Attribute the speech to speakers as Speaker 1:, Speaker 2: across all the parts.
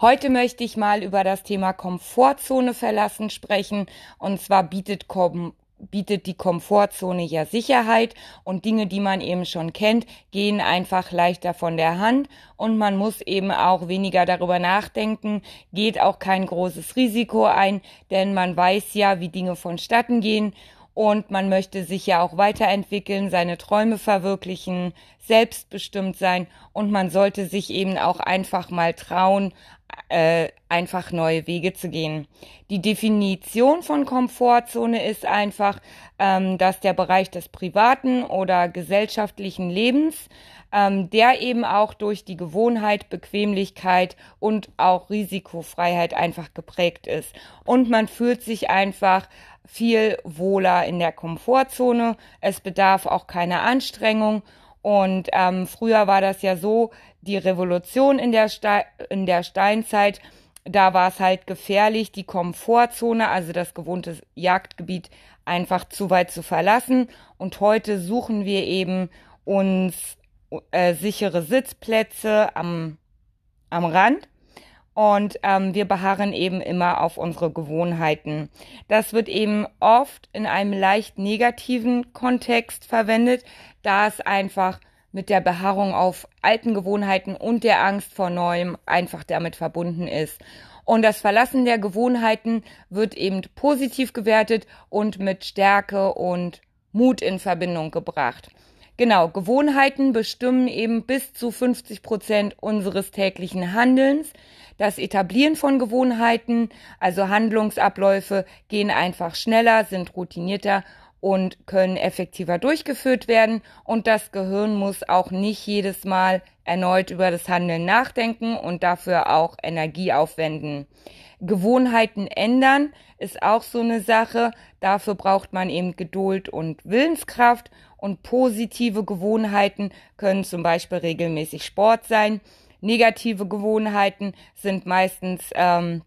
Speaker 1: Heute möchte ich mal über das Thema Komfortzone verlassen sprechen. Und zwar bietet, Kom bietet die Komfortzone ja Sicherheit. Und Dinge, die man eben schon kennt, gehen einfach leichter von der Hand. Und man muss eben auch weniger darüber nachdenken, geht auch kein großes Risiko ein, denn man weiß ja, wie Dinge vonstatten gehen. Und man möchte sich ja auch weiterentwickeln, seine Träume verwirklichen, selbstbestimmt sein. Und man sollte sich eben auch einfach mal trauen, äh, einfach neue Wege zu gehen. Die Definition von Komfortzone ist einfach, ähm, dass der Bereich des privaten oder gesellschaftlichen Lebens, ähm, der eben auch durch die Gewohnheit, Bequemlichkeit und auch Risikofreiheit einfach geprägt ist. Und man fühlt sich einfach viel wohler in der Komfortzone. Es bedarf auch keiner Anstrengung. Und ähm, früher war das ja so, die Revolution in der, Ste in der Steinzeit, da war es halt gefährlich, die Komfortzone, also das gewohnte Jagdgebiet, einfach zu weit zu verlassen. Und heute suchen wir eben uns äh, sichere Sitzplätze am, am Rand und ähm, wir beharren eben immer auf unsere Gewohnheiten. Das wird eben oft in einem leicht negativen Kontext verwendet, da es einfach mit der Beharrung auf alten Gewohnheiten und der Angst vor Neuem einfach damit verbunden ist. Und das Verlassen der Gewohnheiten wird eben positiv gewertet und mit Stärke und Mut in Verbindung gebracht. Genau, Gewohnheiten bestimmen eben bis zu 50 Prozent unseres täglichen Handelns. Das Etablieren von Gewohnheiten, also Handlungsabläufe, gehen einfach schneller, sind routinierter und können effektiver durchgeführt werden. Und das Gehirn muss auch nicht jedes Mal erneut über das Handeln nachdenken und dafür auch Energie aufwenden. Gewohnheiten ändern ist auch so eine Sache. Dafür braucht man eben Geduld und Willenskraft und positive Gewohnheiten können zum Beispiel regelmäßig Sport sein. Negative Gewohnheiten sind meistens ähm,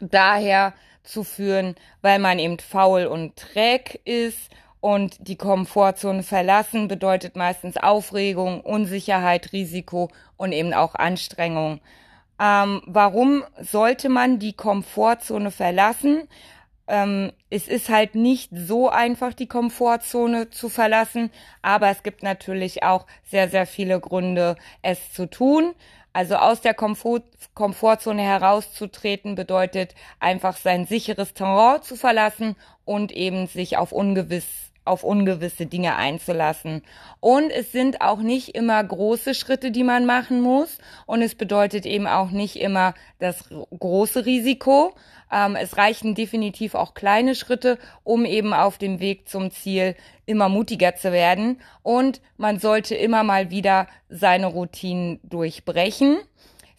Speaker 1: daher zu führen, weil man eben faul und träg ist und die Komfortzone verlassen bedeutet meistens Aufregung, Unsicherheit, Risiko und eben auch Anstrengung. Ähm, warum sollte man die Komfortzone verlassen? Ähm, es ist halt nicht so einfach, die Komfortzone zu verlassen, aber es gibt natürlich auch sehr, sehr viele Gründe, es zu tun. Also aus der Komfort Komfortzone herauszutreten bedeutet einfach sein sicheres Terrain zu verlassen und eben sich auf ungewiss auf ungewisse Dinge einzulassen. Und es sind auch nicht immer große Schritte, die man machen muss. Und es bedeutet eben auch nicht immer das große Risiko. Ähm, es reichen definitiv auch kleine Schritte, um eben auf dem Weg zum Ziel immer mutiger zu werden. Und man sollte immer mal wieder seine Routinen durchbrechen.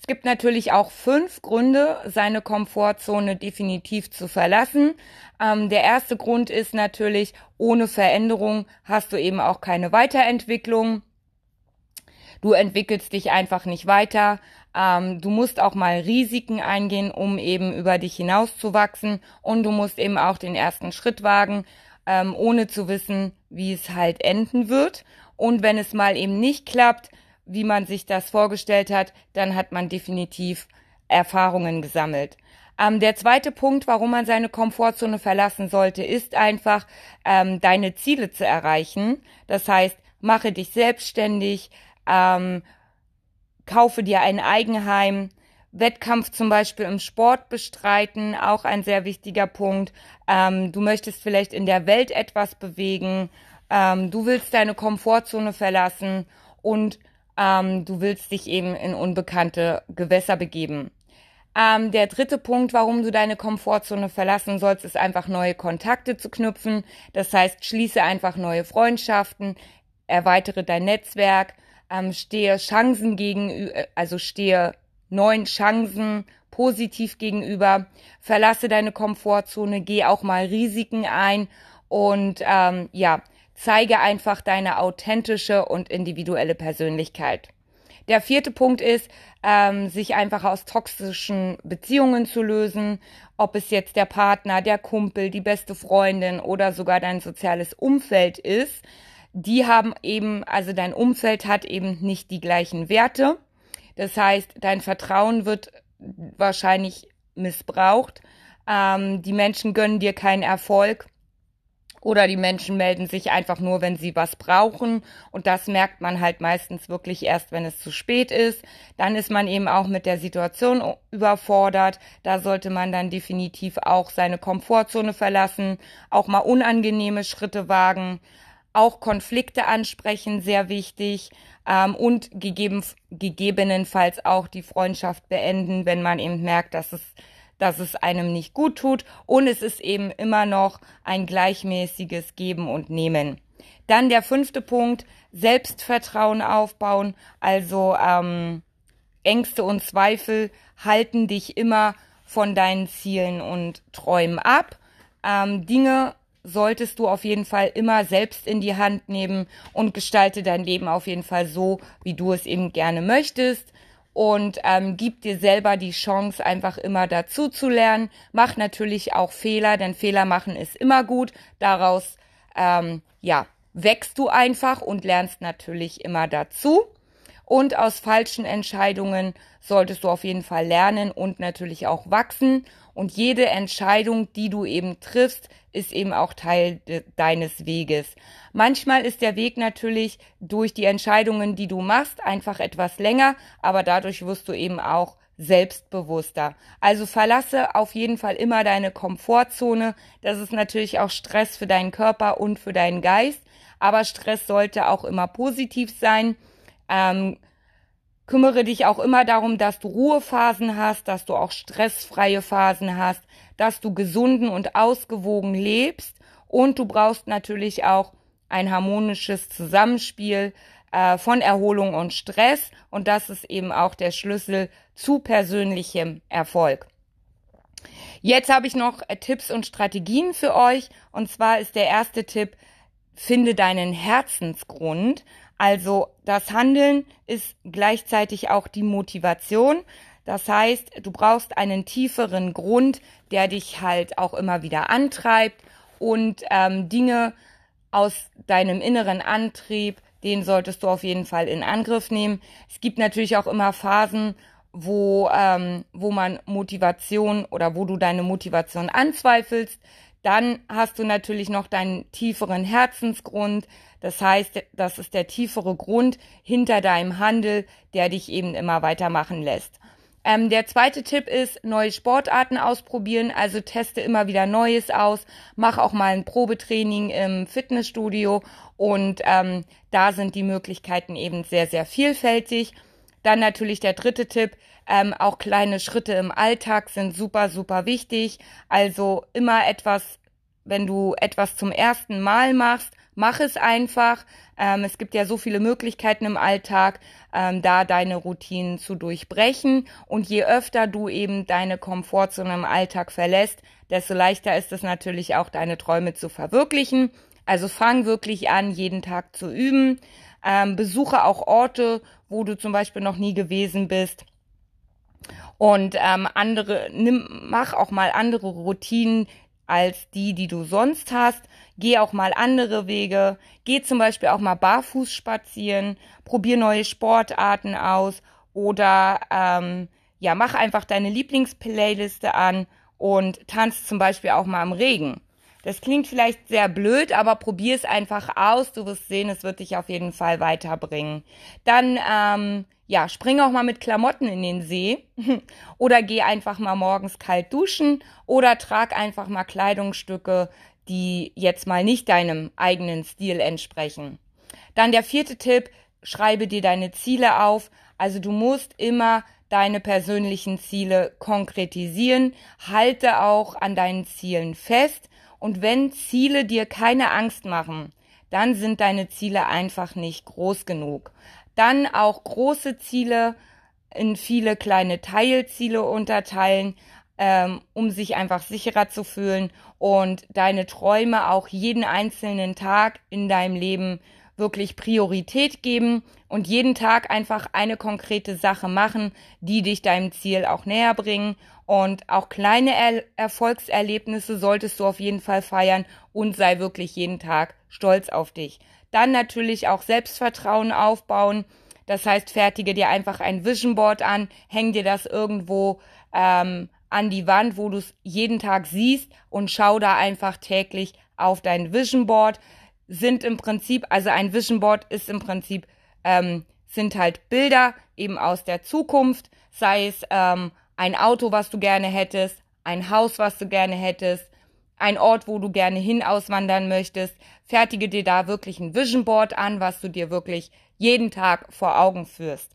Speaker 1: Es gibt natürlich auch fünf Gründe, seine Komfortzone definitiv zu verlassen. Ähm, der erste Grund ist natürlich, ohne Veränderung hast du eben auch keine Weiterentwicklung. Du entwickelst dich einfach nicht weiter. Ähm, du musst auch mal Risiken eingehen, um eben über dich hinauszuwachsen. Und du musst eben auch den ersten Schritt wagen, ähm, ohne zu wissen, wie es halt enden wird. Und wenn es mal eben nicht klappt, wie man sich das vorgestellt hat, dann hat man definitiv Erfahrungen gesammelt. Ähm, der zweite Punkt, warum man seine Komfortzone verlassen sollte, ist einfach, ähm, deine Ziele zu erreichen. Das heißt, mache dich selbstständig, ähm, kaufe dir ein Eigenheim, Wettkampf zum Beispiel im Sport bestreiten, auch ein sehr wichtiger Punkt. Ähm, du möchtest vielleicht in der Welt etwas bewegen, ähm, du willst deine Komfortzone verlassen und ähm, du willst dich eben in unbekannte Gewässer begeben. Ähm, der dritte Punkt, warum du deine Komfortzone verlassen sollst, ist einfach neue Kontakte zu knüpfen. Das heißt, schließe einfach neue Freundschaften, erweitere dein Netzwerk, ähm, stehe Chancen gegenüber, also stehe neuen Chancen positiv gegenüber, verlasse deine Komfortzone, geh auch mal Risiken ein und ähm, ja, zeige einfach deine authentische und individuelle Persönlichkeit. Der vierte Punkt ist, ähm, sich einfach aus toxischen Beziehungen zu lösen, ob es jetzt der Partner, der Kumpel, die beste Freundin oder sogar dein soziales Umfeld ist. Die haben eben, also dein Umfeld hat eben nicht die gleichen Werte. Das heißt, dein Vertrauen wird wahrscheinlich missbraucht. Ähm, die Menschen gönnen dir keinen Erfolg oder die Menschen melden sich einfach nur, wenn sie was brauchen. Und das merkt man halt meistens wirklich erst, wenn es zu spät ist. Dann ist man eben auch mit der Situation überfordert. Da sollte man dann definitiv auch seine Komfortzone verlassen, auch mal unangenehme Schritte wagen, auch Konflikte ansprechen, sehr wichtig. Ähm, und gegeben, gegebenenfalls auch die Freundschaft beenden, wenn man eben merkt, dass es dass es einem nicht gut tut und es ist eben immer noch ein gleichmäßiges Geben und Nehmen. Dann der fünfte Punkt, Selbstvertrauen aufbauen, also ähm, Ängste und Zweifel halten dich immer von deinen Zielen und Träumen ab. Ähm, Dinge solltest du auf jeden Fall immer selbst in die Hand nehmen und gestalte dein Leben auf jeden Fall so, wie du es eben gerne möchtest und ähm, gib dir selber die Chance, einfach immer dazu zu lernen. Mach natürlich auch Fehler, denn Fehler machen ist immer gut. Daraus ähm, ja wächst du einfach und lernst natürlich immer dazu. Und aus falschen Entscheidungen solltest du auf jeden Fall lernen und natürlich auch wachsen. Und jede Entscheidung, die du eben triffst, ist eben auch Teil de deines Weges. Manchmal ist der Weg natürlich durch die Entscheidungen, die du machst, einfach etwas länger, aber dadurch wirst du eben auch selbstbewusster. Also verlasse auf jeden Fall immer deine Komfortzone. Das ist natürlich auch Stress für deinen Körper und für deinen Geist, aber Stress sollte auch immer positiv sein. Ähm, Kümmere dich auch immer darum, dass du Ruhephasen hast, dass du auch stressfreie Phasen hast, dass du gesunden und ausgewogen lebst und du brauchst natürlich auch ein harmonisches Zusammenspiel äh, von Erholung und Stress und das ist eben auch der Schlüssel zu persönlichem Erfolg. Jetzt habe ich noch äh, Tipps und Strategien für euch und zwar ist der erste Tipp, finde deinen Herzensgrund. Also das Handeln ist gleichzeitig auch die Motivation. Das heißt, du brauchst einen tieferen Grund, der dich halt auch immer wieder antreibt und ähm, Dinge aus deinem inneren Antrieb, den solltest du auf jeden Fall in Angriff nehmen. Es gibt natürlich auch immer Phasen, wo, ähm, wo man Motivation oder wo du deine Motivation anzweifelst. Dann hast du natürlich noch deinen tieferen Herzensgrund. Das heißt, das ist der tiefere Grund hinter deinem Handel, der dich eben immer weitermachen lässt. Ähm, der zweite Tipp ist, neue Sportarten ausprobieren. Also teste immer wieder Neues aus. Mach auch mal ein Probetraining im Fitnessstudio. Und ähm, da sind die Möglichkeiten eben sehr, sehr vielfältig. Dann natürlich der dritte Tipp, ähm, auch kleine Schritte im Alltag sind super, super wichtig. Also immer etwas, wenn du etwas zum ersten Mal machst, mach es einfach. Ähm, es gibt ja so viele Möglichkeiten im Alltag, ähm, da deine Routinen zu durchbrechen. Und je öfter du eben deine Komfortzone im Alltag verlässt, desto leichter ist es natürlich auch, deine Träume zu verwirklichen. Also fang wirklich an, jeden Tag zu üben. Ähm, besuche auch Orte, wo du zum Beispiel noch nie gewesen bist. Und ähm, andere, nimm, mach auch mal andere Routinen als die, die du sonst hast. Geh auch mal andere Wege. Geh zum Beispiel auch mal barfuß spazieren. Probier neue Sportarten aus. Oder ähm, ja, mach einfach deine Lieblingsplayliste an und tanz zum Beispiel auch mal im Regen. Das klingt vielleicht sehr blöd, aber probier es einfach aus. Du wirst sehen, es wird dich auf jeden Fall weiterbringen. Dann, ähm, ja, spring auch mal mit Klamotten in den See oder geh einfach mal morgens kalt duschen oder trag einfach mal Kleidungsstücke, die jetzt mal nicht deinem eigenen Stil entsprechen. Dann der vierte Tipp, schreibe dir deine Ziele auf. Also du musst immer deine persönlichen Ziele konkretisieren, halte auch an deinen Zielen fest und wenn Ziele dir keine Angst machen, dann sind deine Ziele einfach nicht groß genug. Dann auch große Ziele in viele kleine Teilziele unterteilen, ähm, um sich einfach sicherer zu fühlen und deine Träume auch jeden einzelnen Tag in deinem Leben wirklich Priorität geben und jeden Tag einfach eine konkrete Sache machen, die dich deinem Ziel auch näher bringen. Und auch kleine er Erfolgserlebnisse solltest du auf jeden Fall feiern und sei wirklich jeden Tag stolz auf dich. Dann natürlich auch Selbstvertrauen aufbauen. Das heißt, fertige dir einfach ein Vision Board an, häng dir das irgendwo ähm, an die Wand, wo du es jeden Tag siehst und schau da einfach täglich auf dein Vision Board. Sind im Prinzip, also ein Vision Board ist im Prinzip, ähm, sind halt Bilder eben aus der Zukunft, sei es ähm, ein Auto, was du gerne hättest, ein Haus, was du gerne hättest, ein Ort, wo du gerne hin auswandern möchtest. Fertige dir da wirklich ein Vision Board an, was du dir wirklich jeden Tag vor Augen führst.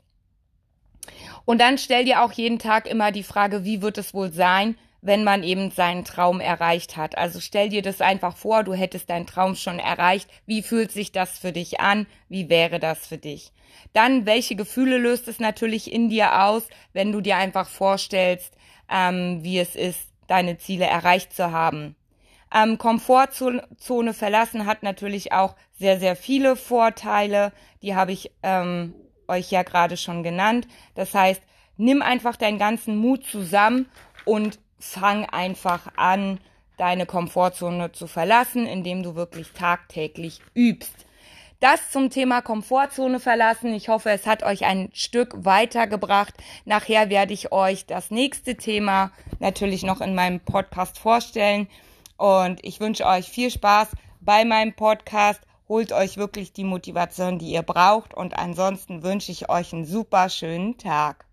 Speaker 1: Und dann stell dir auch jeden Tag immer die Frage, wie wird es wohl sein, wenn man eben seinen Traum erreicht hat. Also stell dir das einfach vor, du hättest deinen Traum schon erreicht. Wie fühlt sich das für dich an? Wie wäre das für dich? Dann, welche Gefühle löst es natürlich in dir aus, wenn du dir einfach vorstellst, ähm, wie es ist, deine Ziele erreicht zu haben? Ähm, Komfortzone verlassen hat natürlich auch sehr, sehr viele Vorteile. Die habe ich ähm, euch ja gerade schon genannt. Das heißt, nimm einfach deinen ganzen Mut zusammen und fang einfach an, deine Komfortzone zu verlassen, indem du wirklich tagtäglich übst. Das zum Thema Komfortzone verlassen. Ich hoffe, es hat euch ein Stück weitergebracht. Nachher werde ich euch das nächste Thema natürlich noch in meinem Podcast vorstellen. Und ich wünsche euch viel Spaß bei meinem Podcast. Holt euch wirklich die Motivation, die ihr braucht. Und ansonsten wünsche ich euch einen super schönen Tag.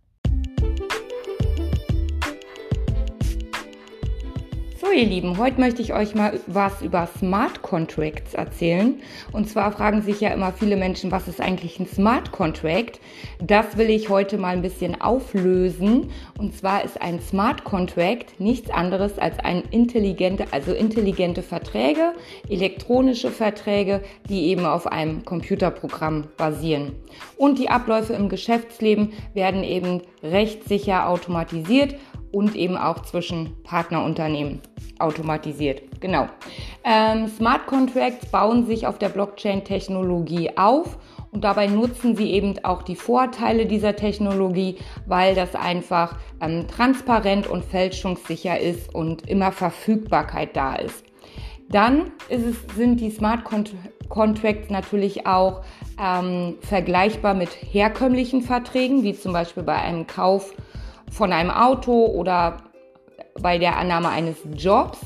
Speaker 1: So, ihr Lieben, heute möchte ich euch mal was über Smart Contracts erzählen. Und zwar fragen sich ja immer viele Menschen, was ist eigentlich ein Smart Contract? Das will ich heute mal ein bisschen auflösen. Und zwar ist ein Smart Contract nichts anderes als ein intelligente, also intelligente Verträge, elektronische Verträge, die eben auf einem Computerprogramm basieren. Und die Abläufe im Geschäftsleben werden eben rechtssicher automatisiert und eben auch zwischen Partnerunternehmen automatisiert. Genau. Ähm, Smart Contracts bauen sich auf der Blockchain-Technologie auf und dabei nutzen sie eben auch die Vorteile dieser Technologie, weil das einfach ähm, transparent und fälschungssicher ist und immer Verfügbarkeit da ist. Dann es, sind die Smart Contracts natürlich auch ähm, vergleichbar mit herkömmlichen Verträgen, wie zum Beispiel bei einem Kauf von einem Auto oder bei der Annahme eines Jobs.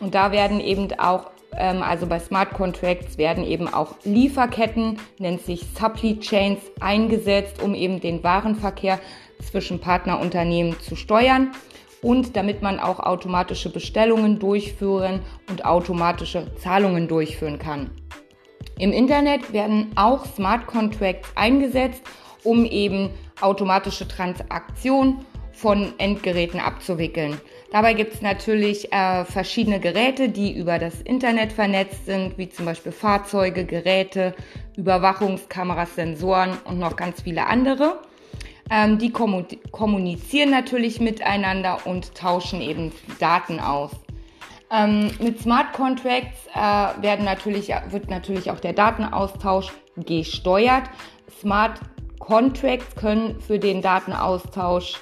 Speaker 1: Und da werden eben auch, ähm, also bei Smart Contracts werden eben auch Lieferketten, nennt sich Supply Chains, eingesetzt, um eben den Warenverkehr zwischen Partnerunternehmen zu steuern und damit man auch automatische Bestellungen durchführen und automatische Zahlungen durchführen kann. Im Internet werden auch Smart Contracts eingesetzt, um eben automatische Transaktionen von Endgeräten abzuwickeln. Dabei gibt es natürlich äh, verschiedene Geräte, die über das Internet vernetzt sind, wie zum Beispiel Fahrzeuge, Geräte, Überwachungskameras, Sensoren und noch ganz viele andere. Ähm, die kommunizieren natürlich miteinander und tauschen eben Daten aus. Ähm, mit Smart Contracts äh, werden natürlich, wird natürlich auch der Datenaustausch gesteuert. Smart Contracts können für den Datenaustausch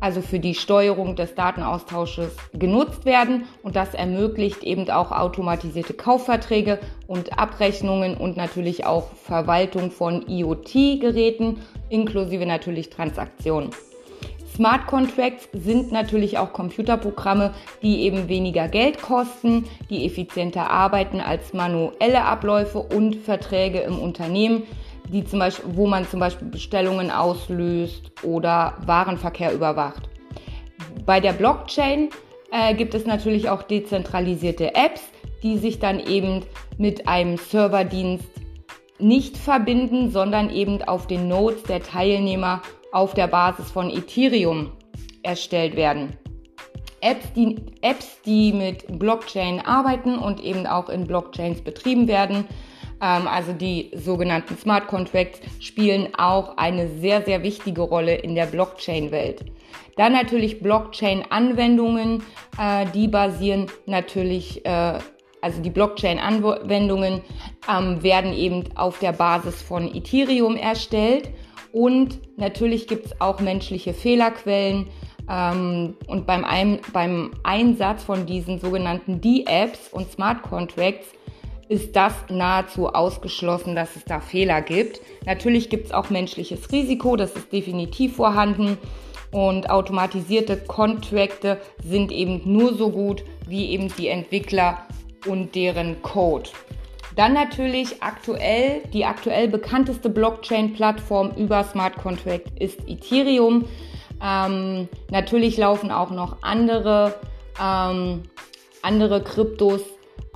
Speaker 1: also für die Steuerung des Datenaustausches genutzt werden und das ermöglicht eben auch automatisierte Kaufverträge und Abrechnungen und natürlich auch Verwaltung von IoT-Geräten inklusive natürlich Transaktionen. Smart Contracts sind natürlich auch Computerprogramme, die eben weniger Geld kosten, die effizienter arbeiten als manuelle Abläufe und Verträge im Unternehmen die zum Beispiel, wo man zum Beispiel Bestellungen auslöst oder Warenverkehr überwacht. Bei der Blockchain äh, gibt es natürlich auch dezentralisierte Apps, die sich dann eben mit einem Serverdienst nicht verbinden, sondern eben auf den Nodes der Teilnehmer auf der Basis von Ethereum erstellt werden. Apps die, Apps, die mit Blockchain arbeiten und eben auch in Blockchains betrieben werden, also die sogenannten Smart Contracts, spielen auch eine sehr, sehr wichtige Rolle in der Blockchain-Welt. Dann natürlich Blockchain-Anwendungen, äh, die basieren natürlich, äh, also die Blockchain-Anwendungen ähm, werden eben auf der Basis von Ethereum erstellt. Und natürlich gibt es auch menschliche Fehlerquellen. Ähm, und beim, beim Einsatz von diesen sogenannten D-Apps und Smart Contracts ist das nahezu ausgeschlossen, dass es da Fehler gibt. Natürlich gibt es auch menschliches Risiko, das ist definitiv vorhanden. Und automatisierte Kontrakte sind eben nur so gut wie eben die Entwickler und deren Code. Dann natürlich aktuell, die aktuell bekannteste Blockchain-Plattform über Smart Contract ist Ethereum. Ähm, natürlich laufen auch noch andere, ähm, andere Kryptos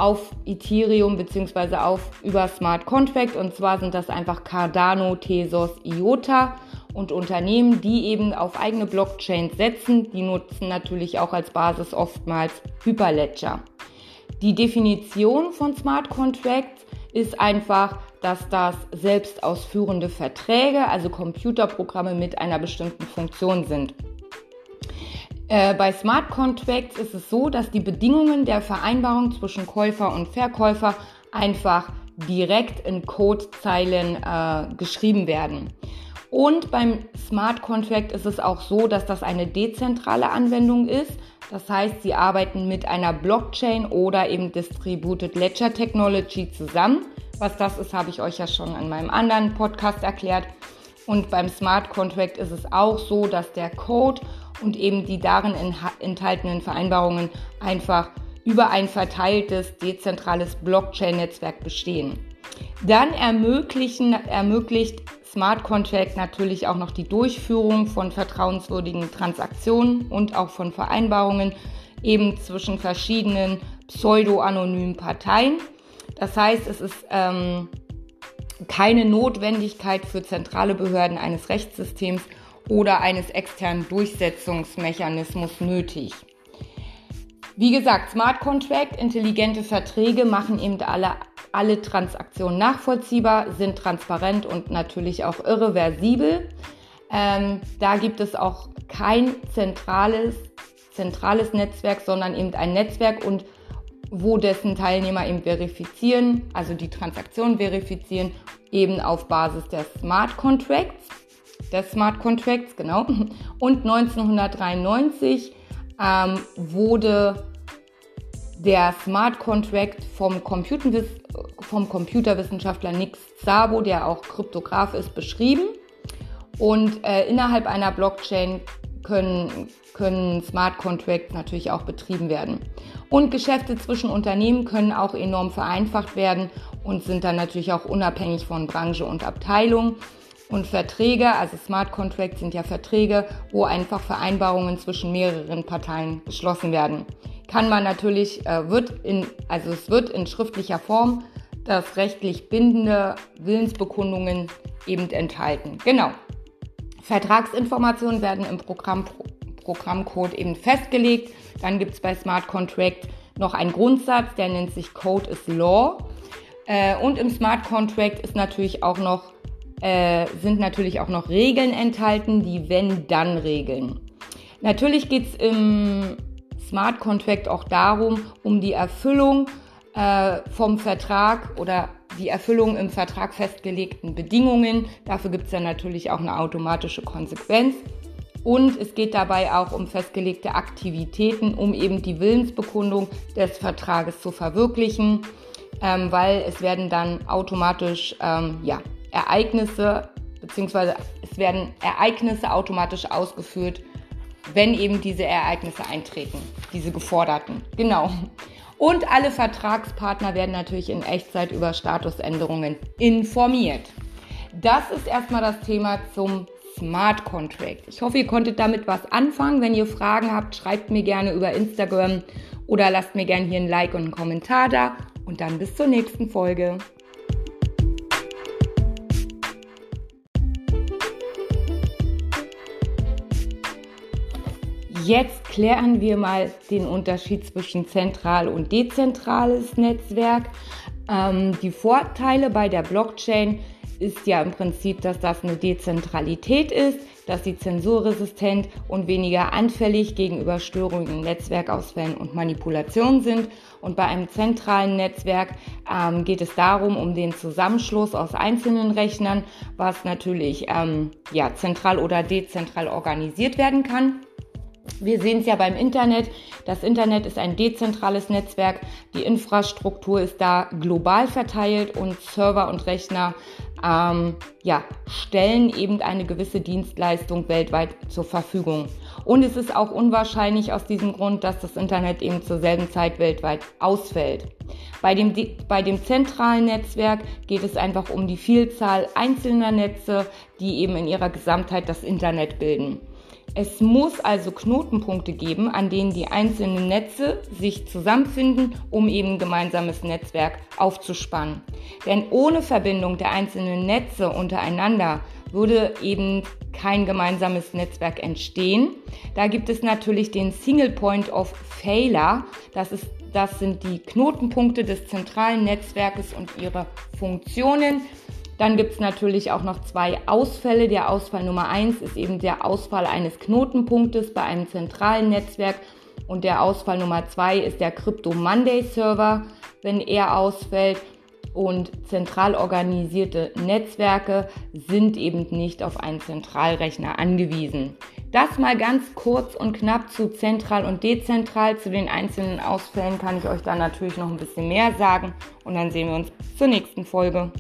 Speaker 1: auf Ethereum bzw. auf über Smart Contract und zwar sind das einfach Cardano, Tezos, IOTA und Unternehmen, die eben auf eigene Blockchains setzen, die nutzen natürlich auch als Basis oftmals Hyperledger. Die Definition von Smart Contracts ist einfach, dass das selbst ausführende Verträge, also Computerprogramme mit einer bestimmten Funktion sind. Äh, bei Smart Contracts ist es so, dass die Bedingungen der Vereinbarung zwischen Käufer und Verkäufer einfach direkt in Codezeilen äh, geschrieben werden. Und beim Smart Contract ist es auch so, dass das eine dezentrale Anwendung ist. Das heißt, sie arbeiten mit einer Blockchain oder eben Distributed Ledger Technology zusammen. Was das ist, habe ich euch ja schon in meinem anderen Podcast erklärt. Und beim Smart Contract ist es auch so, dass der Code und eben die darin enthaltenen Vereinbarungen einfach über ein verteiltes, dezentrales Blockchain-Netzwerk bestehen. Dann ermöglichen, ermöglicht Smart Contract natürlich auch noch die Durchführung von vertrauenswürdigen Transaktionen und auch von Vereinbarungen eben zwischen verschiedenen pseudo-anonymen Parteien. Das heißt, es ist ähm, keine Notwendigkeit für zentrale Behörden eines Rechtssystems oder eines externen Durchsetzungsmechanismus nötig. Wie gesagt, Smart Contract, intelligente Verträge machen eben alle, alle Transaktionen nachvollziehbar, sind transparent und natürlich auch irreversibel. Ähm, da gibt es auch kein zentrales, zentrales Netzwerk, sondern eben ein Netzwerk und wo dessen Teilnehmer eben verifizieren, also die Transaktion verifizieren, eben auf Basis der Smart Contracts des Smart Contracts, genau. Und 1993 ähm, wurde der Smart Contract vom, Computerwiss vom Computerwissenschaftler Nick Szabo, der auch Kryptograf ist, beschrieben. Und äh, innerhalb einer Blockchain können, können Smart Contracts natürlich auch betrieben werden. Und Geschäfte zwischen Unternehmen können auch enorm vereinfacht werden und sind dann natürlich auch unabhängig von Branche und Abteilung. Und Verträge, also Smart Contracts sind ja Verträge, wo einfach Vereinbarungen zwischen mehreren Parteien geschlossen werden. Kann man natürlich, äh, wird in, also es wird in schriftlicher Form das rechtlich bindende Willensbekundungen eben enthalten. Genau. Vertragsinformationen werden im Programm, Programmcode eben festgelegt. Dann gibt es bei Smart Contract noch einen Grundsatz, der nennt sich Code is Law. Äh, und im Smart Contract ist natürlich auch noch äh, sind natürlich auch noch Regeln enthalten, die Wenn-Dann-Regeln. Natürlich geht es im Smart Contract auch darum, um die Erfüllung äh, vom Vertrag oder die Erfüllung im Vertrag festgelegten Bedingungen. Dafür gibt es dann natürlich auch eine automatische Konsequenz. Und es geht dabei auch um festgelegte Aktivitäten, um eben die Willensbekundung des Vertrages zu verwirklichen, ähm, weil es werden dann automatisch ähm, ja, Ereignisse, beziehungsweise es werden Ereignisse automatisch ausgeführt, wenn eben diese Ereignisse eintreten, diese geforderten. Genau. Und alle Vertragspartner werden natürlich in Echtzeit über Statusänderungen informiert. Das ist erstmal das Thema zum Smart Contract. Ich hoffe, ihr konntet damit was anfangen. Wenn ihr Fragen habt, schreibt mir gerne über Instagram oder lasst mir gerne hier ein Like und einen Kommentar da. Und dann bis zur nächsten Folge. Jetzt klären wir mal den Unterschied zwischen zentral und dezentrales Netzwerk. Ähm, die Vorteile bei der Blockchain ist ja im Prinzip, dass das eine Dezentralität ist, dass sie zensurresistent und weniger anfällig gegenüber Störungen, Netzwerkausfällen und Manipulationen sind. Und bei einem zentralen Netzwerk ähm, geht es darum, um den Zusammenschluss aus einzelnen Rechnern, was natürlich ähm, ja, zentral oder dezentral organisiert werden kann. Wir sehen es ja beim Internet. Das Internet ist ein dezentrales Netzwerk. Die Infrastruktur ist da global verteilt und Server und Rechner ähm, ja, stellen eben eine gewisse Dienstleistung weltweit zur Verfügung. Und es ist auch unwahrscheinlich aus diesem Grund, dass das Internet eben zur selben Zeit weltweit ausfällt. Bei dem, bei dem zentralen Netzwerk geht es einfach um die Vielzahl einzelner Netze, die eben in ihrer Gesamtheit das Internet bilden. Es muss also Knotenpunkte geben, an denen die einzelnen Netze sich zusammenfinden, um eben ein gemeinsames Netzwerk aufzuspannen. Denn ohne Verbindung der einzelnen Netze untereinander würde eben kein gemeinsames Netzwerk entstehen. Da gibt es natürlich den Single Point of Failure. Das, ist, das sind die Knotenpunkte des zentralen Netzwerkes und ihre Funktionen. Dann gibt es natürlich auch noch zwei Ausfälle. Der Ausfall Nummer eins ist eben der Ausfall eines Knotenpunktes bei einem zentralen Netzwerk. Und der Ausfall Nummer zwei ist der Crypto Monday Server, wenn er ausfällt. Und zentral organisierte Netzwerke sind eben nicht auf einen Zentralrechner angewiesen. Das mal ganz kurz und knapp zu zentral und dezentral. Zu den einzelnen Ausfällen kann ich euch dann natürlich noch ein bisschen mehr sagen. Und dann sehen wir uns zur nächsten Folge.